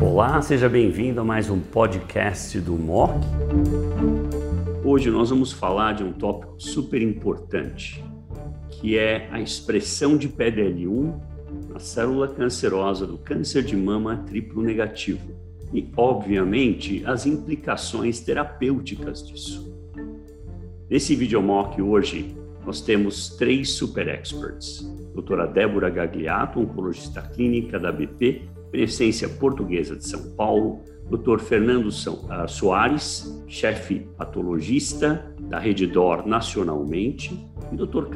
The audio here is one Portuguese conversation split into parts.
Olá, seja bem-vindo a mais um podcast do MOC. Hoje nós vamos falar de um tópico super importante, que é a expressão de PDL1 na célula cancerosa do câncer de mama triplo negativo e, obviamente, as implicações terapêuticas disso. Nesse videomock hoje, nós temos três super experts. Doutora Débora Gagliato, oncologista clínica da BP, Beneficência Portuguesa de São Paulo, Dr. Fernando ah, Soares, chefe patologista da Redidor nacionalmente, e Dr.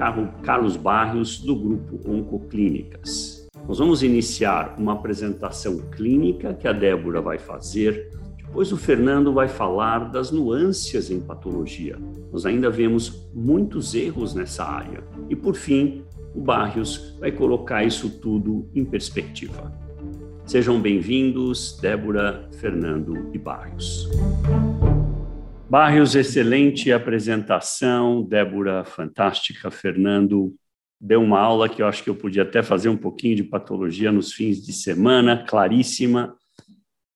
Carlos Barrios, do grupo Oncoclínicas. Nós vamos iniciar uma apresentação clínica que a Débora vai fazer, depois o Fernando vai falar das nuances em patologia. Nós ainda vemos muitos erros nessa área. E por fim, o Barrios vai colocar isso tudo em perspectiva. Sejam bem-vindos, Débora, Fernando e Barrios. Barrios, excelente apresentação. Débora, fantástica. Fernando, deu uma aula que eu acho que eu podia até fazer um pouquinho de patologia nos fins de semana, claríssima.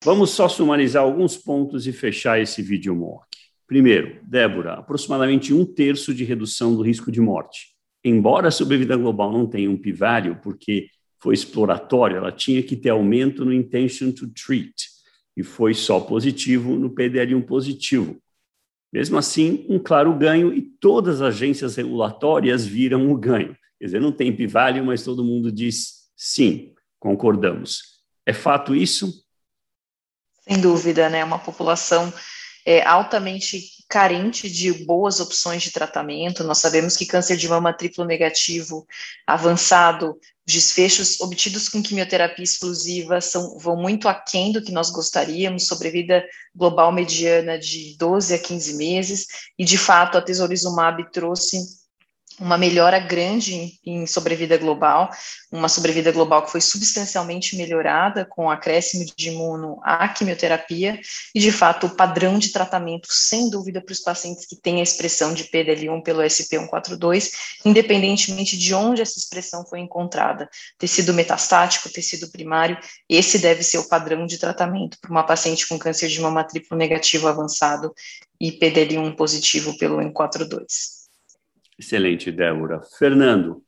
Vamos só sumarizar alguns pontos e fechar esse vídeo mock. Primeiro, Débora, aproximadamente um terço de redução do risco de morte. Embora a sobrevida global não tenha um p-value, porque foi exploratório, ela tinha que ter aumento no intention to treat, e foi só positivo no PDL1 positivo. Mesmo assim, um claro ganho e todas as agências regulatórias viram o ganho. Quer dizer, não tem p-value, mas todo mundo diz sim, concordamos. É fato isso? Sem dúvida, né? Uma população é, altamente carente de boas opções de tratamento. Nós sabemos que câncer de mama triplo negativo avançado, os desfechos obtidos com quimioterapia exclusiva são, vão muito aquém do que nós gostaríamos, sobrevida global mediana de 12 a 15 meses, e de fato a tesorizumab trouxe uma melhora grande em sobrevida global, uma sobrevida global que foi substancialmente melhorada com o acréscimo de imuno à quimioterapia, e de fato o padrão de tratamento, sem dúvida, para os pacientes que têm a expressão de PDL1 pelo SP142, independentemente de onde essa expressão foi encontrada, tecido metastático, tecido primário, esse deve ser o padrão de tratamento para uma paciente com câncer de mama triplo negativo avançado e PDL1 positivo pelo M42. Excelente, Débora. Fernando,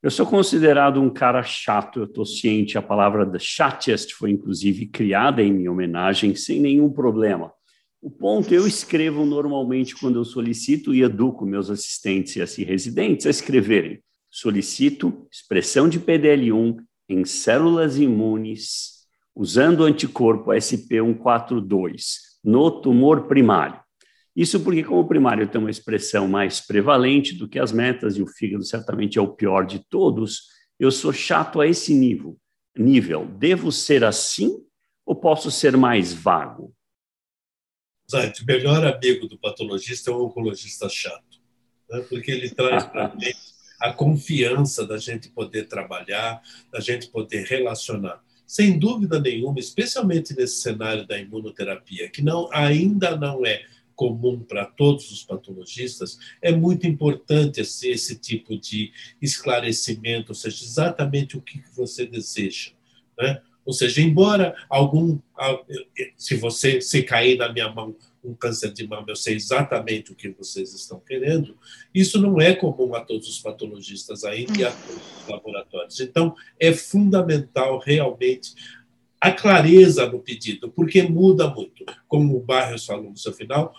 eu sou considerado um cara chato, eu estou ciente, a palavra the chatest foi inclusive criada em minha homenagem, sem nenhum problema. O ponto, eu escrevo normalmente quando eu solicito e educo meus assistentes e assim residentes a escreverem. Solicito expressão de PDL1 em células imunes usando anticorpo SP142 no tumor primário. Isso porque, como o primário tem uma expressão mais prevalente do que as metas, e o fígado certamente é o pior de todos, eu sou chato a esse nível. nível. Devo ser assim ou posso ser mais vago? Zait, o melhor amigo do patologista é o oncologista chato, né? porque ele traz para a gente a confiança da gente poder trabalhar, da gente poder relacionar. Sem dúvida nenhuma, especialmente nesse cenário da imunoterapia, que não, ainda não é comum para todos os patologistas, é muito importante esse, esse tipo de esclarecimento, ou seja, exatamente o que você deseja. Né? Ou seja, embora algum, se você se cair na minha mão um câncer de mama, eu sei exatamente o que vocês estão querendo, isso não é comum a todos os patologistas ainda e a todos os laboratórios. Então, é fundamental realmente a clareza no pedido, porque muda muito. Como o Barros falou no seu final,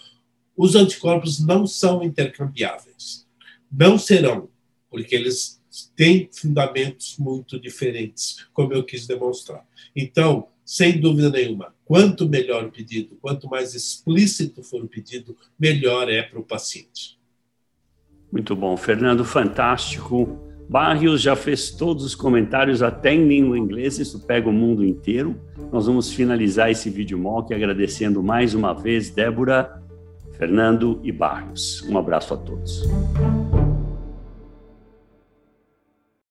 os anticorpos não são intercambiáveis. Não serão, porque eles têm fundamentos muito diferentes, como eu quis demonstrar. Então, sem dúvida nenhuma, quanto melhor o pedido, quanto mais explícito for o pedido, melhor é para o paciente. Muito bom, Fernando, fantástico. Barrios já fez todos os comentários, até em língua inglesa, isso pega o mundo inteiro. Nós vamos finalizar esse vídeo mock agradecendo mais uma vez Débora, Fernando e Barrios. Um abraço a todos.